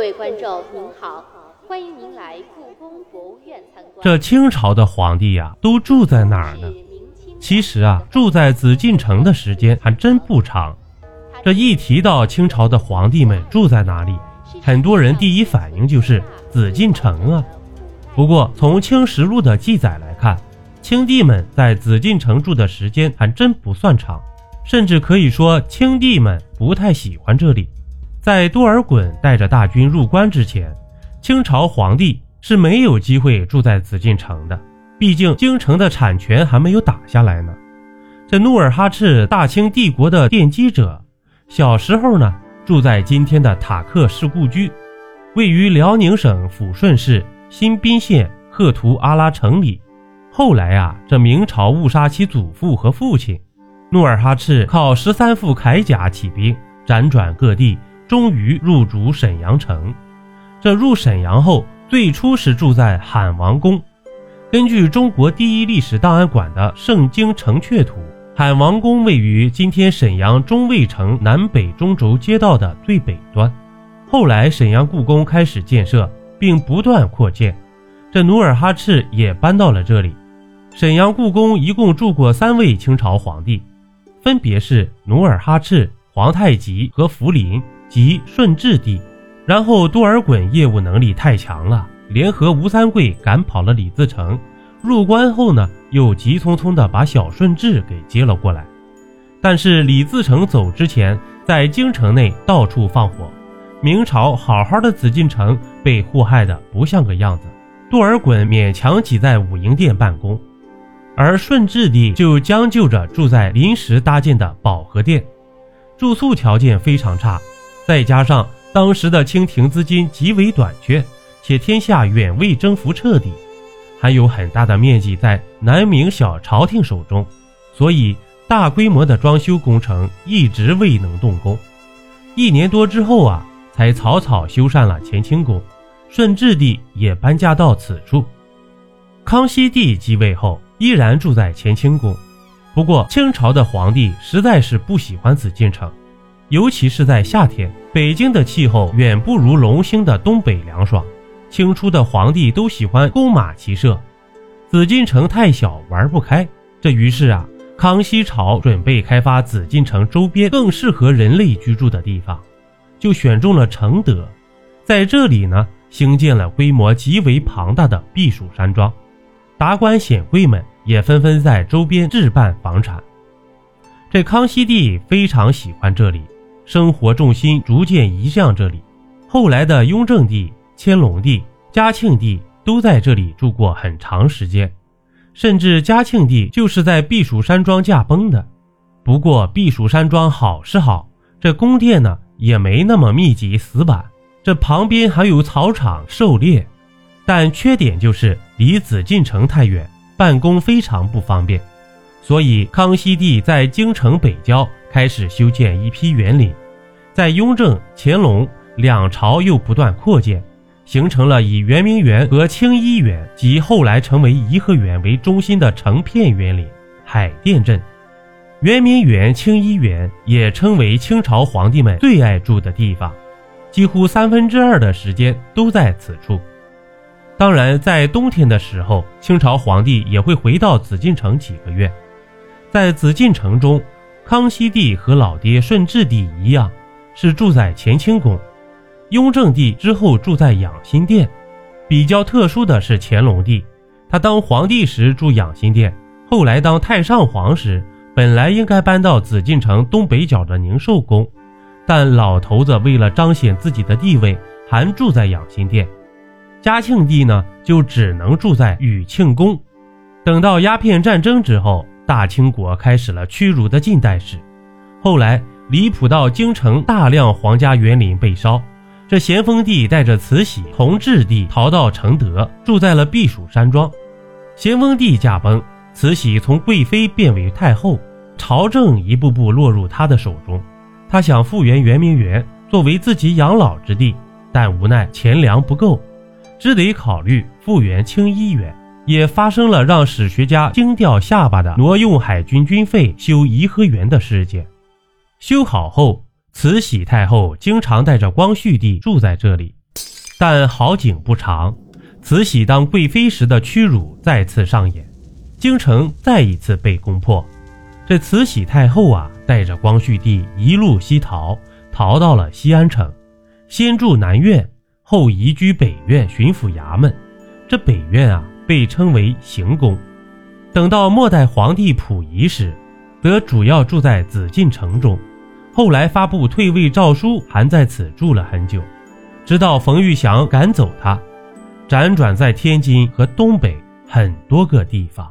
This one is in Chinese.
各位观众您好，欢迎您来故宫博物院参观。这清朝的皇帝呀，都住在哪儿呢？其实啊，住在紫禁城的时间还真不长。这一提到清朝的皇帝们住在哪里，很多人第一反应就是紫禁城啊。不过从《清实录》的记载来看，清帝们在紫禁城住的时间还真不算长，甚至可以说清帝们不太喜欢这里。在多尔衮带着大军入关之前，清朝皇帝是没有机会住在紫禁城的。毕竟京城的产权还没有打下来呢。这努尔哈赤，大清帝国的奠基者，小时候呢住在今天的塔克市故居，位于辽宁省抚顺市新宾县赫图阿拉城里。后来啊，这明朝误杀其祖父和父亲，努尔哈赤靠十三副铠甲起兵，辗转各地。终于入主沈阳城。这入沈阳后，最初是住在罕王宫。根据中国第一历史档案馆的《圣经城阙图》，罕王宫位于今天沈阳中卫城南北中轴街道的最北端。后来，沈阳故宫开始建设，并不断扩建，这努尔哈赤也搬到了这里。沈阳故宫一共住过三位清朝皇帝，分别是努尔哈赤、皇太极和福临。即顺治帝，然后多尔衮业务能力太强了，联合吴三桂赶跑了李自成。入关后呢，又急匆匆地把小顺治给接了过来。但是李自成走之前，在京城内到处放火，明朝好好的紫禁城被祸害的不像个样子。多尔衮勉强挤在武英殿办公，而顺治帝就将就着住在临时搭建的保和殿，住宿条件非常差。再加上当时的清廷资金极为短缺，且天下远未征服彻底，还有很大的面积在南明小朝廷手中，所以大规模的装修工程一直未能动工。一年多之后啊，才草草修缮了乾清宫，顺治帝也搬家到此处。康熙帝继位后，依然住在乾清宫。不过清朝的皇帝实在是不喜欢紫禁城。尤其是在夏天，北京的气候远不如龙兴的东北凉爽。清初的皇帝都喜欢弓马骑射，紫禁城太小玩不开。这于是啊，康熙朝准备开发紫禁城周边更适合人类居住的地方，就选中了承德，在这里呢兴建了规模极为庞大的避暑山庄。达官显贵们也纷纷在周边置办房产。这康熙帝非常喜欢这里。生活重心逐渐移向这里。后来的雍正帝、乾隆帝、嘉庆帝都在这里住过很长时间，甚至嘉庆帝就是在避暑山庄驾崩的。不过避暑山庄好是好，这宫殿呢也没那么密集死板，这旁边还有草场狩猎，但缺点就是离紫禁城太远，办公非常不方便。所以康熙帝在京城北郊开始修建一批园林。在雍正、乾隆两朝又不断扩建，形成了以圆明园和清漪园及后来成为颐和园为中心的成片园林海淀镇。圆明园、清漪园也称为清朝皇帝们最爱住的地方，几乎三分之二的时间都在此处。当然，在冬天的时候，清朝皇帝也会回到紫禁城几个月。在紫禁城中，康熙帝和老爹顺治帝一样。是住在乾清宫，雍正帝之后住在养心殿。比较特殊的是乾隆帝，他当皇帝时住养心殿，后来当太上皇时，本来应该搬到紫禁城东北角的宁寿宫，但老头子为了彰显自己的地位，还住在养心殿。嘉庆帝呢，就只能住在宇庆宫。等到鸦片战争之后，大清国开始了屈辱的近代史。后来。离谱到京城大量皇家园林被烧，这咸丰帝带着慈禧、同治帝逃到承德，住在了避暑山庄。咸丰帝驾崩，慈禧从贵妃变为太后，朝政一步步落入她的手中。他想复原圆明园作为自己养老之地，但无奈钱粮不够，只得考虑复原清漪园，也发生了让史学家惊掉下巴的挪用海军军费修颐和园的事件。修好后，慈禧太后经常带着光绪帝住在这里。但好景不长，慈禧当贵妃时的屈辱再次上演，京城再一次被攻破。这慈禧太后啊，带着光绪帝一路西逃，逃到了西安城，先住南院，后移居北院巡抚衙门。这北院啊，被称为行宫。等到末代皇帝溥仪时，则主要住在紫禁城中。后来发布退位诏书，还在此住了很久。直到冯玉祥赶走他，辗转在天津和东北很多个地方。